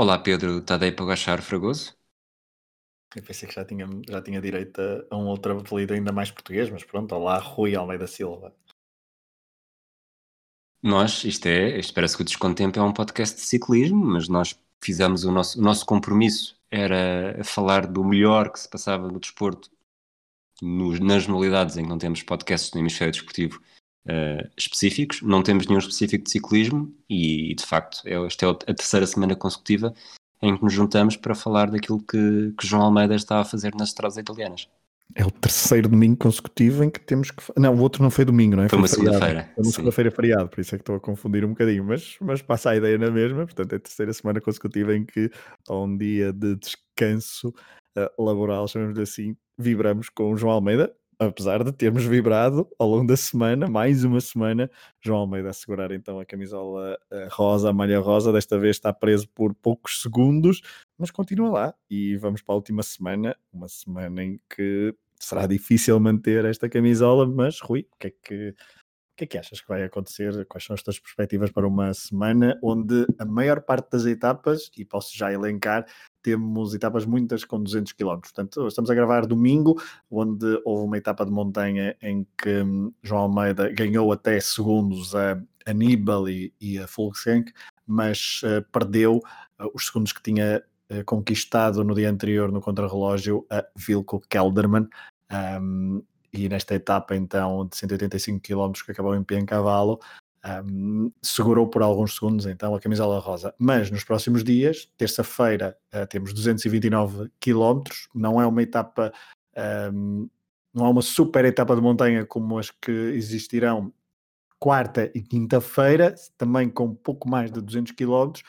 Olá Pedro, Tadei Pagachar Fragoso. Eu pensei que já tinha, já tinha direito a, um outro apelido ainda mais português, mas pronto, olá Rui Almeida Silva. Nós, isto é, isto parece que o Descontempo é um podcast de ciclismo, mas nós fizemos o nosso, o nosso compromisso era falar do melhor que se passava no desporto nos, nas modalidades em que não temos podcasts no hemisfério desportivo uh, específicos, não temos nenhum específico de ciclismo e, de facto, é, esta é a terceira semana consecutiva em que nos juntamos para falar daquilo que, que João Almeida está a fazer nas estradas italianas. É o terceiro domingo consecutivo em que temos que. Não, o outro não foi domingo, não é? Foi, uma segunda-feira. Foi uma segunda-feira feriado, por isso é que estou a confundir um bocadinho, mas, mas passa a ideia na mesma. Portanto, é a terceira semana consecutiva em que, há um dia de descanso uh, laboral, chamamos-lhe assim, vibramos com o João Almeida, apesar de termos vibrado ao longo da semana, mais uma semana, João Almeida a segurar então a camisola rosa, a malha rosa, desta vez está preso por poucos segundos, mas continua lá e vamos para a última semana, uma semana em que será difícil manter esta camisola, mas Rui, o que é que que é que achas que vai acontecer? Quais são as tuas perspectivas para uma semana onde a maior parte das etapas, e posso já elencar, temos etapas muitas com 200 km. Portanto, estamos a gravar domingo, onde houve uma etapa de montanha em que hum, João Almeida ganhou até segundos a Nibali e a Fulgenk, mas uh, perdeu uh, os segundos que tinha uh, conquistado no dia anterior no contrarrelógio a Vilko Kelderman. Um, e nesta etapa então de 185 km que acabou em pé em cavalo, um, segurou por alguns segundos então a camisola rosa. Mas nos próximos dias, terça-feira, uh, temos 229 km, não é uma etapa, um, não é uma super etapa de montanha como as que existirão quarta e quinta-feira, também com pouco mais de 200 km.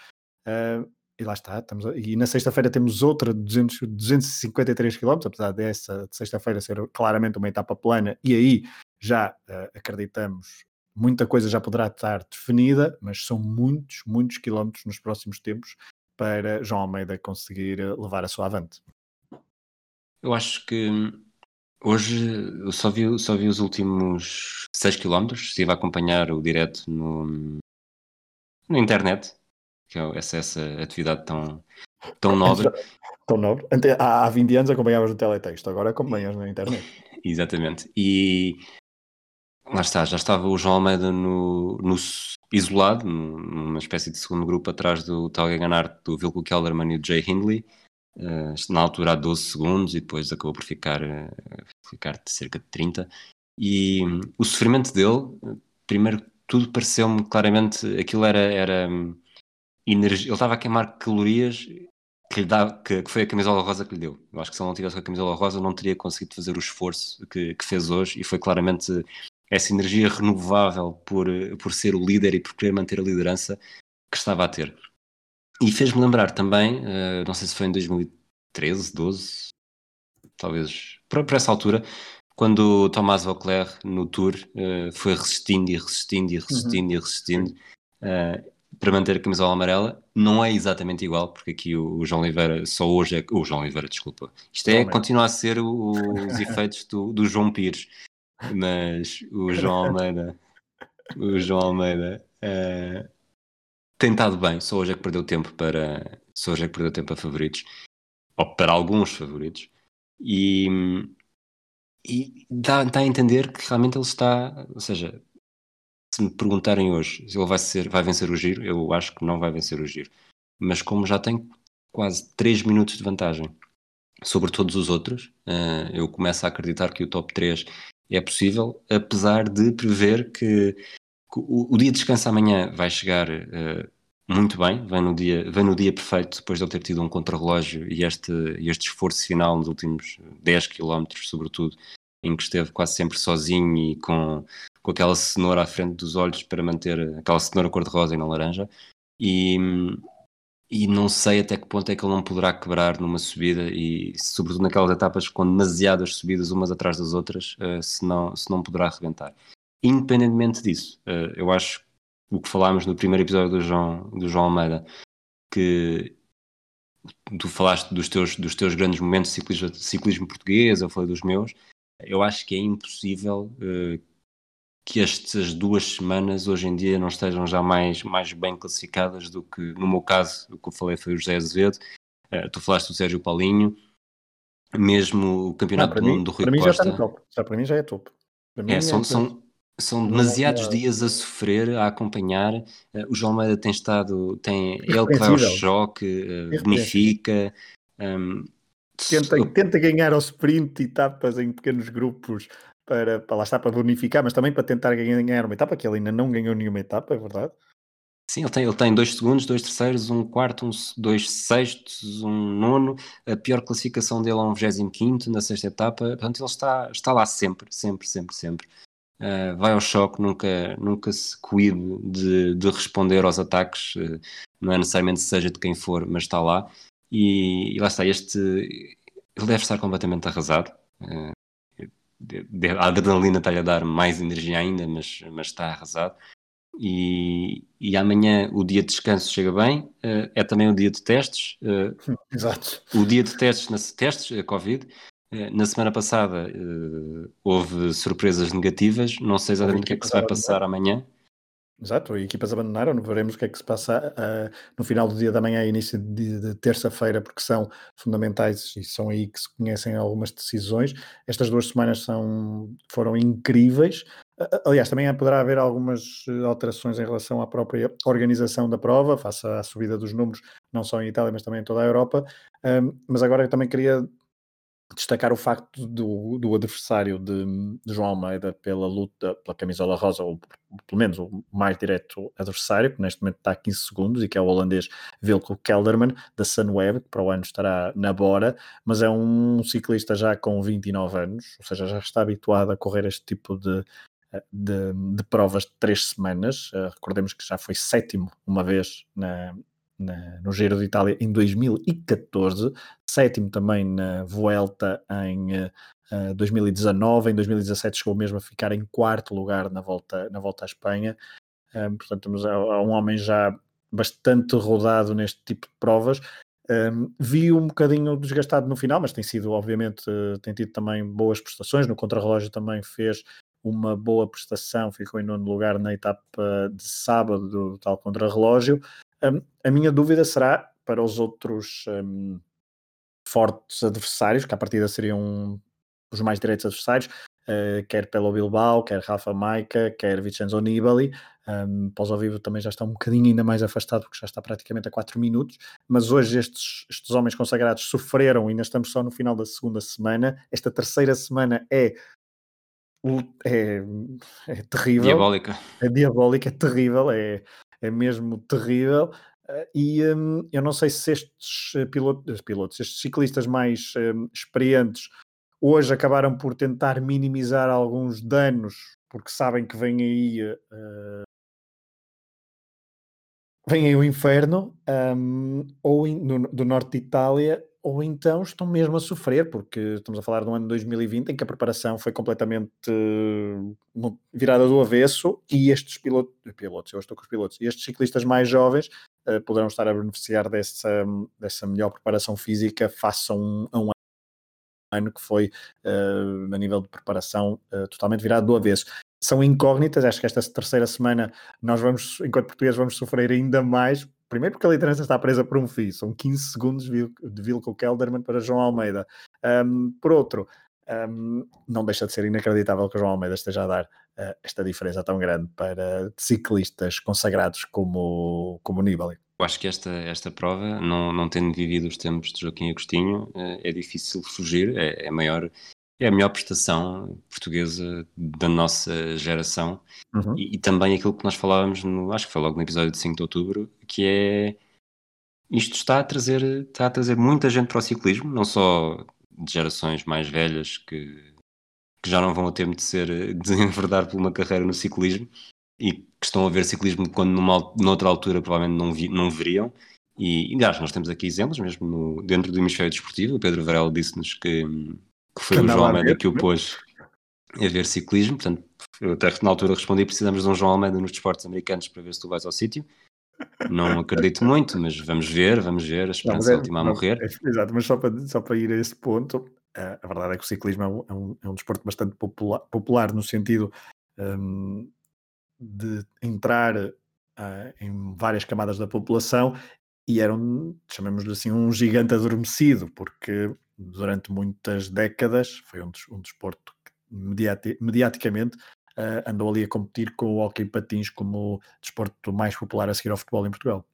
Uh, e lá está, estamos e na sexta-feira temos outra de 200, 253 km, apesar dessa de sexta-feira ser claramente uma etapa plana, e aí já uh, acreditamos muita coisa já poderá estar definida, mas são muitos, muitos quilómetros nos próximos tempos para João Almeida conseguir eh, levar a sua avante. Eu acho que hoje eu só vi, só vi os últimos 6 quilómetros, estive a acompanhar o direto no, na internet, que é essa, essa atividade tão, tão nobre. tão nobre. Há, há 20 anos acompanhavas no teletexto, agora acompanhas na internet. Exatamente. E Lá está, já estava o João Almeida no, no isolado, numa espécie de segundo grupo atrás do Talga Ganart, do Vilko Kelderman e do Jay Hindley, uh, na altura há 12 segundos e depois acabou por ficar, uh, ficar de cerca de 30. E um, o sofrimento dele, primeiro tudo pareceu-me claramente, aquilo era, era um, energia, ele estava a queimar calorias que, lhe dá, que, que, foi a camisola rosa que lhe deu. Eu acho que se ele não tivesse com a camisola rosa não teria conseguido fazer o esforço que, que fez hoje e foi claramente essa energia renovável por, por ser o líder e por querer manter a liderança que estava a ter. E fez-me lembrar também, uh, não sei se foi em 2013, 12, talvez por, por essa altura, quando o Thomas Vauclair no Tour uh, foi resistindo e resistindo e resistindo uhum. e resistindo uh, para manter a camisola amarela. Não é exatamente igual, porque aqui o, o João Oliveira só hoje é. O João Oliveira, desculpa. Isto é, continua a ser o, os efeitos do, do João Pires mas o João Almeida, o João Almeida uh, tem estado bem, só hoje é que perdeu tempo para só hoje é que perdeu tempo a favoritos, ou para alguns favoritos, e, e dá, dá a entender que realmente ele está, ou seja, se me perguntarem hoje se ele vai, ser, vai vencer o giro, eu acho que não vai vencer o giro. Mas como já tem quase 3 minutos de vantagem sobre todos os outros, uh, eu começo a acreditar que o top 3 é possível, apesar de prever que, que o, o, dia de descanso amanhã vai chegar uh, muito bem, vem no, dia, vem no dia perfeito depois de ele ter tido um contrarrelógio e este, este esforço final nos últimos 10 km, sobretudo, em que esteve quase sempre sozinho e com, com aquela cenoura à frente dos olhos para manter aquela cenoura cor-de-rosa e não laranja. E, e não sei até que ponto é que ele não poderá quebrar numa subida e sobretudo naquelas etapas com demasiadas subidas umas atrás das outras, uh, se, não, se não poderá arrebentar. Independentemente disso, uh, eu acho o que falámos no primeiro episódio do João, do João Almeida, que tu falaste dos teus, dos teus grandes momentos de ciclismo, ciclismo português, eu falei dos meus, eu acho que é impossível uh, que estas duas semanas hoje em dia não estejam já mais, mais bem classificadas do que, no meu caso, o que eu falei foi o José Azevedo, uh, tu falaste do Sérgio Paulinho, mesmo o Campeonato não, do Mundo do Rui para Costa. Mim já está no top. Já para mim já é top. É, é, são, são, são demasiados dias a sofrer, a acompanhar. Uh, o João Almeida tem estado, tem, ele que vai ao choque, uh, bonifica. Um, tenta, tenta ganhar ao sprint etapas em pequenos grupos para, para lá estar para bonificar, mas também para tentar ganhar uma etapa, que ele ainda não ganhou nenhuma etapa, é verdade? Sim, ele tem, ele tem dois segundos, dois terceiros, um quarto, um, dois sextos, um nono. A pior classificação dele é um 25 na sexta etapa. Portanto, ele está, está lá sempre, sempre, sempre, sempre. Uh, vai ao choque, nunca, nunca se cuide de, de responder aos ataques, uh, não é necessariamente seja de quem for, mas está lá. E, e lá está, este ele deve estar completamente arrasado. Uh, a adrenalina está-lhe a dar mais energia ainda, mas, mas está arrasado. E, e amanhã o dia de descanso chega bem, uh, é também o dia de testes. Uh, Exato. O dia de testes, testes a Covid. Uh, na semana passada houve surpresas negativas, não sei exatamente o que é que se vai passar amanhã. Exato, e equipas abandonaram, veremos o que é que se passa uh, no final do dia da manhã e início de, de terça-feira, porque são fundamentais e são aí que se conhecem algumas decisões. Estas duas semanas são, foram incríveis. Uh, aliás, também poderá haver algumas alterações em relação à própria organização da prova, face à subida dos números, não só em Itália, mas também em toda a Europa. mas agora eu também queria destacar o facto do, do adversário de, de, João Almeida pela luta pela camisola rosa, ou pelo menos o mais direto adversário, que neste momento está a 15 segundos, e que é o holandês Wilco Kelderman, da Sunweb, que para o ano estará na Bora, mas é um ciclista já com 29 anos, ou seja, já está habituado a correr este tipo de, de, de, provas de três semanas. Uh, recordemos que já foi sétimo uma vez na, na, no Giro de Itália em 2014, sétimo também na Vuelta em uh, 2019, em 2017 chegou mesmo a ficar em quarto lugar na volta, na volta à Espanha. Um, portanto, temos um homem já bastante rodado neste tipo de provas. Um, vi um bocadinho desgastado no final, mas tem sido, obviamente, tem tido também boas prestações. No contrarrelógio também fez uma boa prestação, ficou em nono lugar na etapa de sábado do, do tal contrarrelógio. Um, a minha dúvida será para os outros um, fortes adversários, que à partida seriam os mais direitos adversários, uh, quer pelo Bilbao, quer Rafa Maica, quer Vincenzo Nibali. Um, Pós ao vivo também já está um bocadinho ainda mais afastado, porque já está praticamente a 4 minutos. Mas hoje estes, estes homens consagrados sofreram, ainda estamos só no final da segunda semana. Esta terceira semana é é, é terrível. Diabólica. É diabólica, é terrível, é, é mesmo terrível. Uh, e um, eu não sei se estes eh, pilotos, pilotos estes ciclistas mais um, experientes, hoje acabaram por tentar minimizar alguns danos, porque sabem que vem aí. Uh, vem aí o inferno, um, ou in, no, do norte de Itália, ou então estão mesmo a sofrer, porque estamos a falar do ano 2020 em que a preparação foi completamente uh, virada do avesso e estes pilotos, pilotos, eu estou com os pilotos, e estes ciclistas mais jovens uh, poderão estar a beneficiar dessa, dessa melhor preparação física face a um, a um ano que foi uh, a nível de preparação totalmente virado do avesso são incógnitas. Acho que esta terceira semana nós vamos, enquanto portugueses, vamos sofrer ainda mais Primeiro porque a liderança está presa por um fio, são 15 segundos de Vilko Kelderman para João Almeida. Um, por outro, um, não deixa de ser inacreditável que o João Almeida esteja a dar uh, esta diferença tão grande para ciclistas consagrados como, como Nibali. Eu acho que esta, esta prova, não, não tendo vivido os tempos de Joaquim Agostinho, uh, é difícil fugir, é, é maior é a melhor prestação portuguesa da nossa geração uhum. e, e, também aquilo que nós falávamos, no, acho que foi logo no episódio de 5 de outubro, que é isto está a trazer, está a trazer muita gente para o ciclismo, não só de gerações mais velhas que, que já não vão a tempo de ser de enverdar por uma carreira no ciclismo e que estão a ver ciclismo quando numa, noutra altura provavelmente não, vi, não veriam. E, aliás, nós temos aqui exemplos mesmo no, dentro do hemisfério desportivo. O Pedro Varela disse-nos que que foi que o João Almeida que o pôs a ver ciclismo. Portanto, eu até na altura respondi: precisamos de um João Almeida nos desportos americanos para ver se tu vais ao sítio. Não acredito muito, mas vamos ver, vamos ver. A esperança não, é, última a morrer. É, exato, mas só para, só para ir a esse ponto, a, a verdade é que o ciclismo é um, é um, é desporto bastante popular, popular no sentido um, de entrar uh, em várias camadas da população e era, um, chamemos-lhe assim, um gigante adormecido, porque durante muitas décadas foi um, um desporto que mediati mediaticamente uh, andou ali a competir com o hockey patins como o desporto mais popular a seguir ao futebol em Portugal.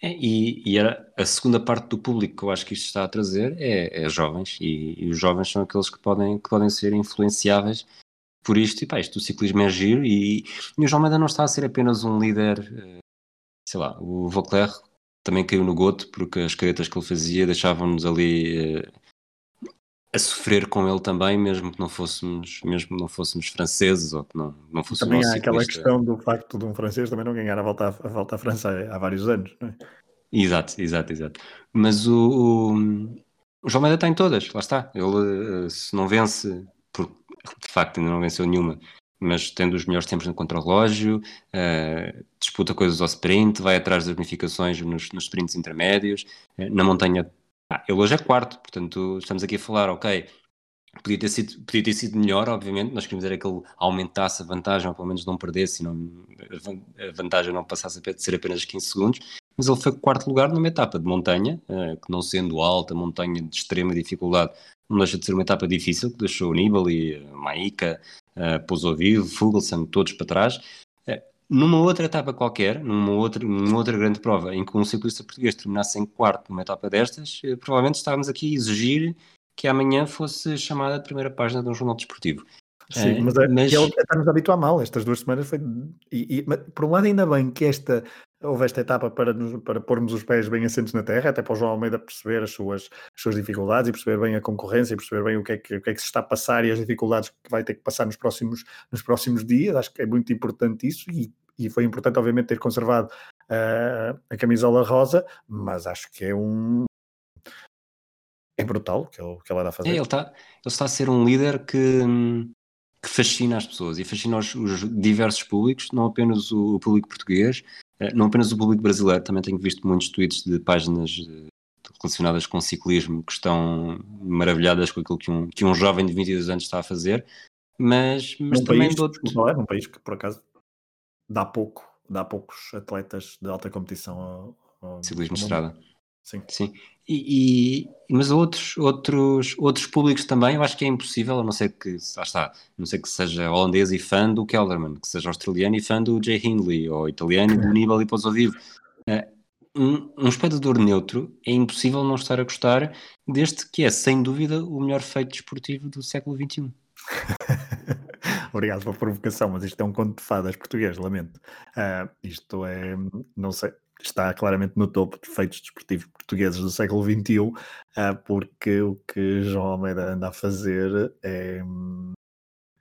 É, e, e, era a segunda parte do público que eu acho que isto está a trazer é, é jovens, e, e, os jovens são aqueles que podem, que podem ser influenciáveis por isto, e pá, isto do ciclismo é giro, e, e o João Almeida não está a ser apenas um líder, eh, sei lá, o Vauclair também caiu no goto, porque as caretas que ele fazia deixavam-nos ali uh, a sofrer com ele também, mesmo que não fôssemos, mesmo que não fôssemos franceses ou que não, não fosse Também há aquela questão do facto de um francês também não ganhar a volta, a volta à França há, vários anos, não é? Exato, exato, exato. Mas o, o, o João Almeida está em todas, lá está. Ele eh, se não vence, por, de facto ainda não venceu nenhuma, mas tendo os melhores tempos no contrarrelógio, uh, disputa coisas ao sprint, vai atrás das bonificações nos, nos sprints intermédios, uh, na montanha ah, ele hoje é quarto, portanto estamos aqui a falar, ok, podia ter sido, podia ter sido melhor, obviamente, nós queríamos era que ele aumentasse a vantagem, ou pelo menos não perdesse, não, a vantagem não passasse a ser apenas 15 segundos, mas ele foi quarto lugar numa etapa de montanha, uh, que não sendo alta, montanha de extrema dificuldade, não deixa de ser uma etapa difícil, que deixou Nibali, Maika, uh, Pouso Vivo, Fuglsang, todos para trás, numa outra etapa qualquer, numa outra, numa outra grande prova, em que um ciclista português terminasse em quarto numa etapa destas, eh, provavelmente estávamos aqui a exigir que amanhã fosse chamada a primeira página de um jornal desportivo. Sim, é, mas, é, mas... ele está-nos a habituar mal. Estas duas semanas foi. E, e, por um lado, ainda bem que esta houve esta etapa para, nos, para pormos os pés bem assentos na terra, até para o João Almeida perceber as suas, as suas dificuldades e perceber bem a concorrência e perceber bem o que, é que, o que é que se está a passar e as dificuldades que vai ter que passar nos próximos, nos próximos dias. Acho que é muito importante isso e, e foi importante, obviamente, ter conservado uh, a camisola rosa, mas acho que é um. É brutal o que ele, que ele a fazer. É, ele, está, ele está a ser um líder que, que fascina as pessoas e fascina os, os diversos públicos, não apenas o, o público português, eh, não apenas o público brasileiro, também tenho visto muitos tweets de páginas relacionadas com ciclismo que estão maravilhadas com aquilo que um, que um jovem de 22 anos está a fazer, mas, mas também país, de outro... Não é um país que por acaso dá pouco, dá poucos atletas de alta competição ao, ao ciclismo de estrada. Sim. Sim. E, e, mas outros, outros, outros públicos também, eu acho que é impossível, a não ser que, lá está, a não ser que seja holandês e fã do Kelderman, que seja australiano e fã do Jay Hindley, ou italiano e do Nibali Pouso Vivo. Uh, um, um espectador neutro é impossível não estar a gostar deste que é, sem dúvida, o melhor feito desportivo do século XXI. Obrigado pela provocação, mas isto é um conto de fadas português, lamento. Uh, isto é, não sei, está claramente no topo de feitos desportivos portugueses do século XXI, ah, porque o que João Almeida anda a fazer é,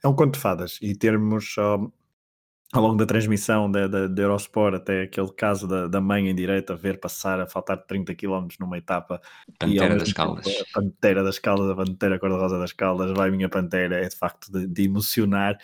é um conto de fadas. E termos uh, ao longo da transmissão da, da, da Eurosport, até aquele caso da, da mãe em direita, ver passar a faltar 30 km numa etapa. Pantera das Caldas. A Pantera das Caldas, a Pantera Cor-de-Rosa das Caldas, vai minha Pantera, é de facto de, de emocionar.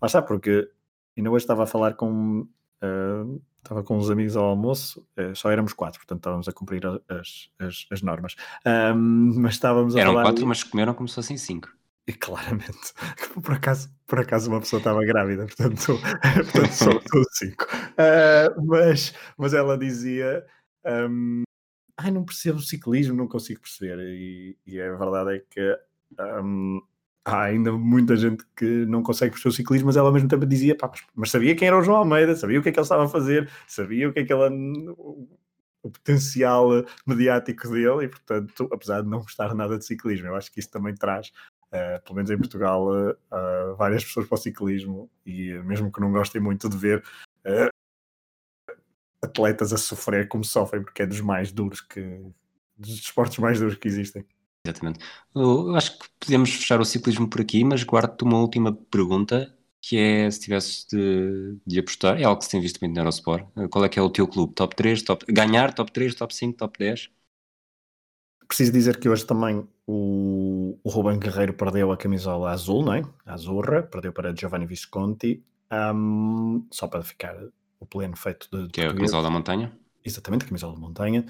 Mas está, porque ainda hoje estava a falar com. Uh, estava com uns amigos ao almoço, uh, só éramos quatro, portanto estávamos a cumprir as, as, as normas. Um, mas estávamos a Eram falar... quatro, mas comeram como se fossem cinco. E claramente, por acaso, por acaso uma pessoa estava grávida, portanto, portanto só, cinco. Uh, mas, mas ela dizia: um, Ai, não percebo ciclismo, não consigo perceber. E, e a verdade é que um, há ainda muita gente que não consegue perceber o ciclismo, mas ela ao mesmo tempo dizia: mas sabia quem era o João Almeida, sabia o que é que ele estava a fazer, sabia o que é que ela. O potencial mediático dele, e portanto, apesar de não gostar nada de ciclismo, eu acho que isso também traz Uh, pelo menos em Portugal, uh, várias pessoas para o ciclismo e mesmo que não gostem muito de ver atletas a sofrer como sofrem, porque é dos mais duros que dos esportes mais duros que existem. Exatamente. Eu acho que podemos fechar o ciclismo por aqui, mas guardo-te uma última pergunta que é se tivesses de, de, apostar, é algo que se tem visto muito no Eurosport. Qual é que é o teu clube? Top 3, top, ganhar, top 3, top 5, top 10? Preciso dizer que hoje também o, o Ruben Guerreiro perdeu a camisola azul, não é? A azurra, perdeu para Giovanni Visconti, um, só para ficar o pleno feito de. Que é a camisola da montanha? Exatamente, a camisola da montanha.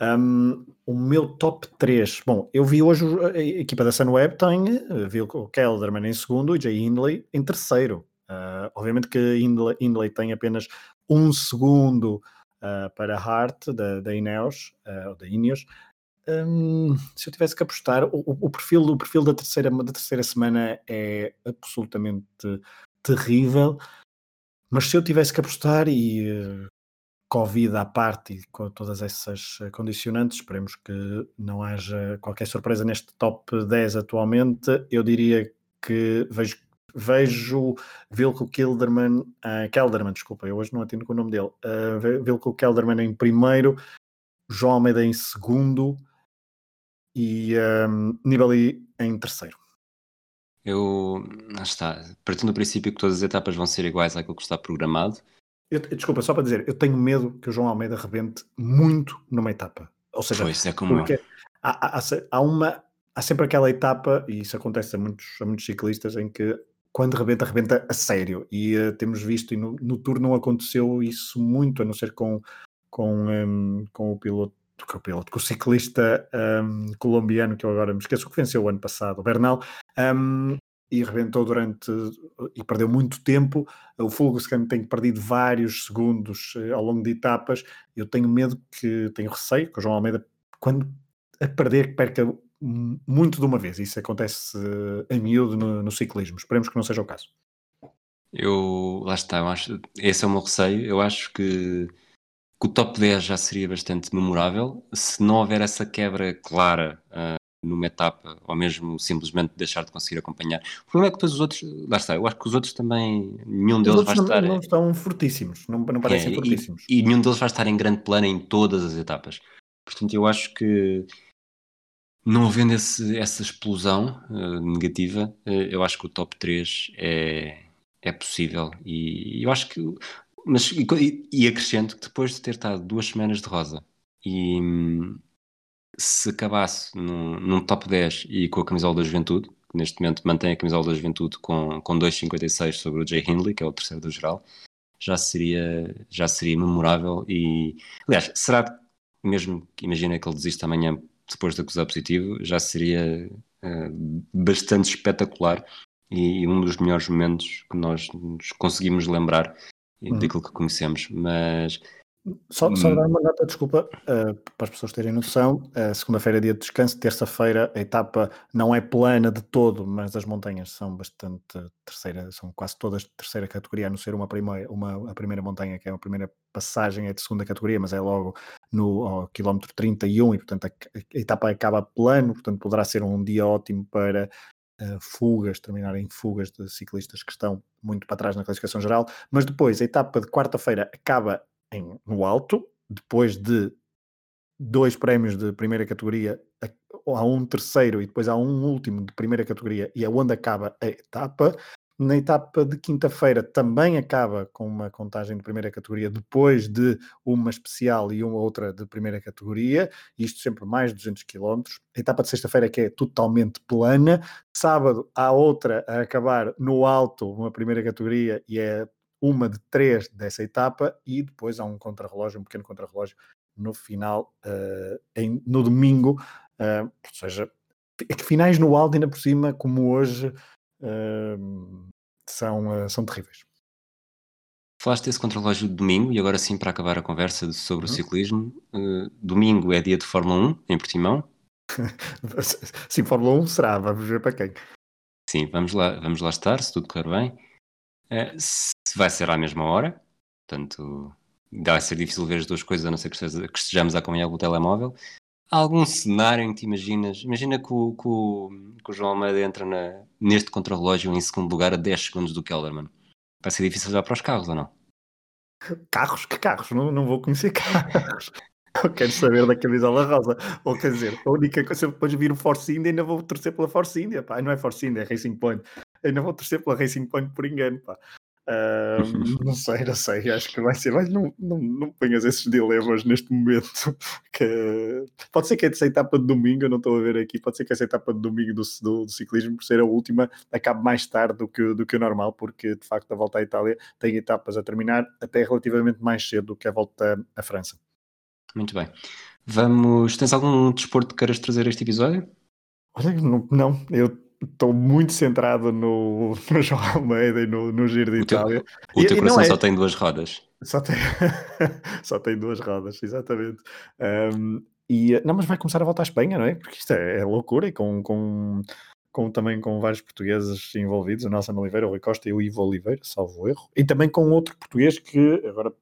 Um, o meu top 3, bom, eu vi hoje a equipa da Sunweb tem, vi o Kelderman em segundo e Jay Hindley em terceiro. Uh, obviamente que Hindley, Hindley, tem apenas um segundo uh, para Hart da, da Ineos, uh, da Ineos. Um, se eu tivesse que apostar, o, o, perfil, o perfil da terceira, da terceira semana é absolutamente terrível. Mas se eu tivesse que apostar e uh, Covid à parte e com todas essas condicionantes, esperemos que não haja qualquer surpresa neste top 10 atualmente, eu diria que vejo vejo Vilko Kilderman, uh, Kelderman, desculpa, eu hoje não atendo com o nome dele, uh, Vilko Kelderman em primeiro, João Almeida em segundo e um, Nibali em terceiro. Eu, está, partindo do princípio que todas as etapas vão ser iguais àquilo que está programado. Eu, desculpa, só para dizer, eu tenho medo que o João Almeida rebente muito numa etapa. Ou seja, pois, é como porque há, há, há, uma, há sempre aquela etapa, e isso acontece a muitos, a muitos ciclistas, em que quando rebenta, rebenta a sério. E uh, temos visto, e no, no Tour não aconteceu isso muito, a não ser com, com, um, com o piloto, com o piloto, com o ciclista um, colombiano, que eu agora me esqueço, que venceu o ano passado, o Bernal, um, e rebentou durante, e perdeu muito tempo. O Fulgoscan tem perdido vários segundos uh, ao longo de etapas. Eu tenho medo que, tenho receio que o João Almeida, quando a perder, perca muito de uma vez. Isso acontece a miúdo no, no, ciclismo. Esperemos que não seja o caso. Eu, lá está, eu acho, esse é o meu receio. Eu acho que, que o top 10 já seria bastante memorável se não houver essa quebra clara uh, numa etapa, ou mesmo simplesmente deixar de conseguir acompanhar. O problema é que depois os outros, lá está, eu acho que os outros também, nenhum deles vai não, estar. Não estão fortíssimos, não, não parecem é, fortíssimos. E, e nenhum deles vai estar em grande plano em todas as etapas. Portanto, eu acho que não havendo esse, essa explosão uh, negativa, uh, eu acho que o top 3 é, é possível. E eu acho que. Mas, e, e acrescento que depois de ter estado duas semanas de rosa e se acabasse num, num top 10 e com a camisola da juventude, que neste momento mantém a camisola da juventude com, com 2,56 sobre o Jay Hindley, que é o terceiro do geral, já seria, já seria memorável. E aliás, será mesmo que imagina que ele desista amanhã depois de acusar positivo, já seria uh, bastante espetacular e, e, um dos melhores momentos que nós nos conseguimos lembrar uhum. daquilo que conhecemos. Mas só, só hum. dar uma nota, desculpa, uh, para as pessoas terem noção, uh, segunda-feira é dia de descanso, terça-feira a etapa não é plana de todo, mas as montanhas são bastante terceira, são quase todas de terceira categoria, a não ser uma primeira, uma, a primeira montanha, que é a primeira passagem, é de segunda categoria, mas é logo no ao quilómetro 31 e portanto a, a etapa acaba plano, portanto poderá ser um dia ótimo para Uh, fugas, terminar em fugas de ciclistas que estão muito para trás na classificação geral, mas depois a etapa de quarta-feira acaba em, no alto, depois de dois prémios de primeira categoria, há um terceiro e depois há um último de primeira categoria e é onde acaba a etapa. Na etapa de quinta-feira também acaba com uma contagem de primeira categoria, depois de uma especial e uma outra de primeira categoria, isto sempre mais de 200 km. A etapa de sexta-feira que é totalmente plana. Sábado há outra a acabar no alto, uma primeira categoria, e é uma de três dessa etapa e depois há um contrarrelógio, um pequeno contrarrelógio no final, uh, em, no domingo, uh, ou seja, é que finais no Aldo ainda por cima, como hoje, uh, são, são terríveis. Falaste desse contrarrelógio de domingo e agora sim para acabar a conversa sobre uhum. o ciclismo, domingo é dia de Fórmula 1 em Portimão. sim, Fórmula 1 será, vamos ver para quem. Sim, vamos lá, vamos lá estar, se tudo correr bem. Se vai ser à mesma hora, portanto vai ser difícil ver as duas coisas, a não ser que estejamos a acompanhar o telemóvel. Há algum cenário em que te imaginas? Imagina que o, que o, que o João Almeida entra na, neste contrarrelógio em segundo lugar a 10 segundos do Kellerman. Vai ser difícil olhar para os carros ou não? Carros? Que carros? Não, não vou conhecer carros. Eu quero saber da camisola rosa. Ou quer dizer, a única coisa, depois vir o Force India, ainda vou torcer pela Force India. Pá. Não é Force India, é Racing Point. Ainda vou torcer pela Racing Point por engano. Pá. Uh, não sei, não sei, acho que vai ser, mas não, não, não ponhas esses dilemas neste momento. Que... Pode ser que essa etapa de domingo, eu não estou a ver aqui, pode ser que essa etapa de domingo do, do, do, ciclismo, por ser a última, acabe mais tarde do que, do que o normal, porque de facto a volta à Itália tem etapas a terminar até relativamente mais cedo do que a volta à França. Muito bem. Vamos. Tens algum desporto que queiras trazer a este episódio? Olha, não, não, eu estou muito centrado no, no João Almeida e no, no Giro de O teu, Itália. o E, teu e coração é, só tem duas rodas. só tem, só tem duas rodas, exatamente. Ahm, e, não, mas vai começar a voltar à Espanha, não é? Porque isto é, é loucura e com, com, com também com vários portugueses envolvidos, o Nelson Oliveira, o Rui Costa e o Ivo Oliveira, salvo erro, e também com outro português que agora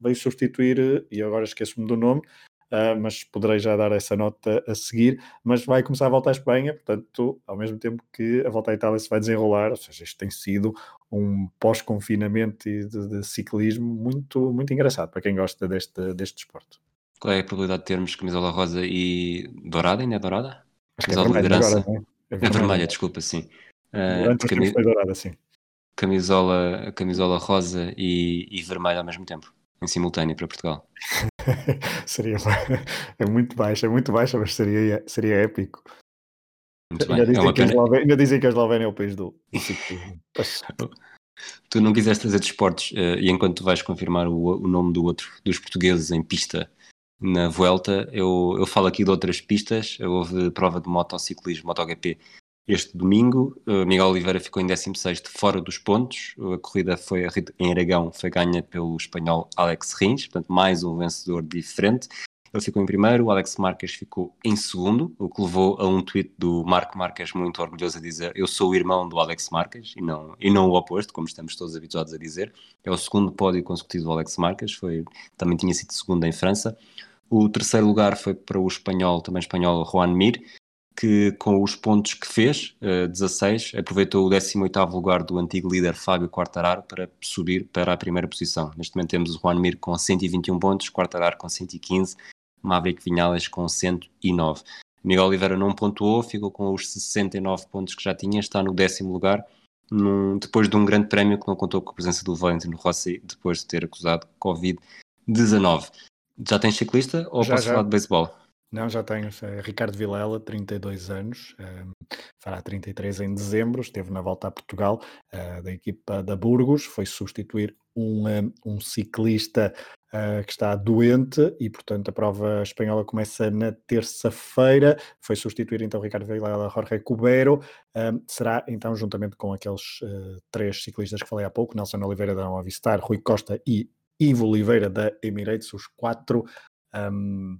veio substituir, e agora esqueço-me do nome, ah, mas poderei já dar essa nota a seguir, mas vai começar a volta à Espanha, portanto, ao mesmo tempo que a volta à Itália se vai desenrolar, ou seja, isto tem sido um pós-confinamento e de, de ciclismo muito, muito engraçado para quem gosta deste, deste desporto. Qual é a probabilidade de termos camisola rosa e dourada? Ainda é dourada? Acho é Camisola de vermelho agora, liderança? não é? É É vermelha, desculpa, sim. Os cami- dourado, assim. camisola, camisola rosa e, e vermelha ao mesmo tempo, em simultâneo para Portugal. seria é muito baixa, é muito baixa, mas seria, seria épico. Ainda É dizem, uma que pena. Ainda dizem que a Eslovénia é o país do, do ciclismo. Tu não quiseste trazer desportos eh, e enquanto tu vais confirmar o, o nome do outro dos portugueses em pista na Vuelta, eu, eu falo aqui de outras pistas. Houve prova de motociclismo, MotoGP, este domingo. Eh, Miguel Oliveira ficou em 16 fora dos pontos. A corrida foi em Aragão, foi ganha pelo espanhol Alex Rins, portanto, mais um vencedor diferente. Ele ficou em primeiro, o Alex Marques ficou em segundo, o que levou a um tweet do Marco Marques muito orgulhoso a dizer eu sou o irmão do Alex Marques e não, e não o oposto, como estamos todos habituados a dizer. É o segundo pódio consecutivo do Alex Marques, foi, também tinha sido segundo em França. O terceiro lugar foi para o espanhol, também espanhol, Juan Mir, que com os pontos que fez, eh, 16, aproveitou o 18º lugar do antigo líder Fábio Quartararo para subir para a primeira posição. Neste momento temos o Juan Mir com 121 pontos, Quartararo com 115, Maverick Vinhales com 109. Miguel Oliveira não pontuou, ficou com os 69 pontos que já tinha, está no décimo lugar, num- depois de um grande prémio que não contou com a presença do Valentino Rossi, depois de ter acusado Covid-19. Já tens ciclista ou Já, posso já. falar de beisebol? Não, já tenho. Ricardo Vilela, 32 anos, um, fará 33 em dezembro, esteve na volta a Portugal uh, da equipa da Burgos, foi substituir um, um, um ciclista uh, que está doente e, portanto, a prova espanhola começa na terça-feira. Foi substituir então Ricardo Vilela, Jorge Cubero. Um, será então, juntamente com aqueles uh, três ciclistas que falei há pouco, Nelson Oliveira da Movistar, Rui Costa e Ivo Oliveira da Emirates, os quatro. Um,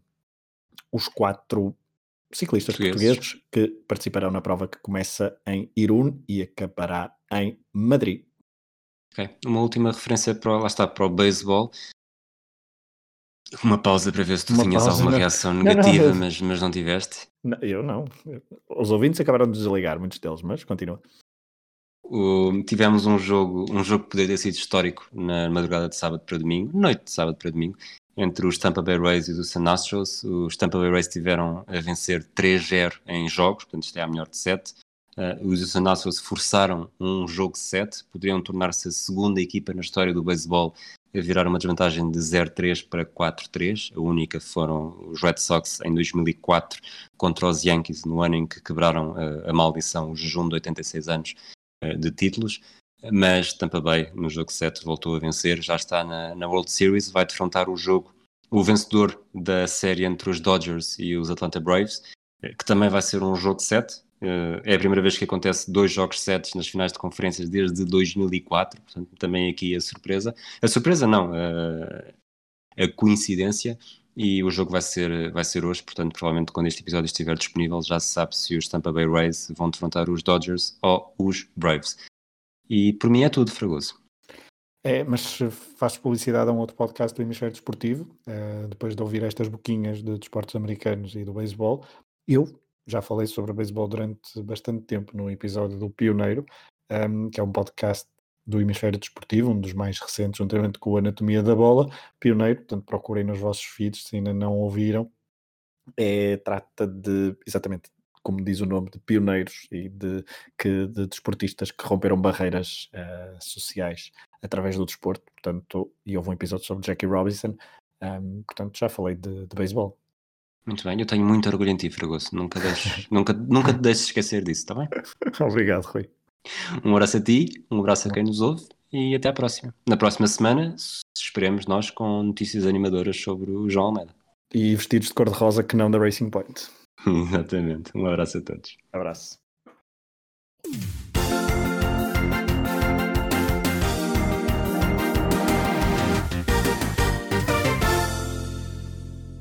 os quatro ciclistas Portugueses. portugueses que participarão na prova que começa em Irún e acabará em Madrid. Ok. Uma última referência para, lá está, para o beisebol. Uma pausa para ver se tu Uma tinhas pausa, alguma não. reação Não, negativa, não. Mas, mas não tiveste. Não, eu não. Os ouvintes acabaram de desligar, muitos deles, mas continua. O- tivemos um jogo, um jogo que poderia ter sido histórico na madrugada de sábado para domingo, noite de sábado para domingo, entre os Tampa Bay Rays e os San Astros. Os Tampa Bay Rays tiveram a vencer 3-0 em jogos, portanto isto é a melhor de 7. os San Astros forçaram um jogo 7, poderiam tornar-se a segunda equipa na história do beisebol a virar uma desvantagem de 0-3 para 4-3. A única foram os Red Sox em 2004 contra os Yankees, no ano em que quebraram uh, a maldição, o jejum de 86 anos uh, de títulos. Mas Tampa Bay, no jogo 7, voltou a vencer, já está na, na World Series, vai defrontar o jogo, o vencedor da série entre os Dodgers e os Atlanta Braves, eh, que também vai ser um jogo 7. Uh, é a primeira vez que acontece dois jogos 7 nas finais de conferências desde 2004, portanto, também aqui a surpresa. A surpresa não, a, a coincidência. E o jogo vai ser, vai ser hoje, portanto, provavelmente quando este episódio estiver disponível, já se sabe se os Tampa Bay Rays vão defrontar os Dodgers ou os Braves. E por mim é tudo, Fragoso. É, mas faço publicidade a um outro podcast do Hemisfério Desportivo, uh, depois de ouvir estas boquinhas de desportos americanos e do beisebol. Eu já falei sobre beisebol durante bastante tempo no episódio do Pioneiro, um, que é um podcast do Hemisfério Desportivo, um dos mais recentes, juntamente com a Anatomia da Bola. Pioneiro, portanto, procurem nos vossos feeds se ainda não ouviram. É, trata de, exatamente, como diz o nome, de pioneiros e de, que, de desportistas que romperam barreiras uh, sociais através do desporto, portanto, e houve um episódio sobre Jackie Robinson, um, portanto, já falei de, de beisebol. Muito bem, eu tenho muito orgulho em ti, Fragoso. Nunca, deixes, nunca, nunca te deixes esquecer disso, está bem? Obrigado, Rui. Um abraço a ti, um abraço a quem nos ouve e até à próxima. Na próxima semana, esperemos nós com notícias animadoras sobre o João Almeida. E vestidos de cor-de-rosa que não da Racing Point. Exatamente. Um abraço a todos. Abraço.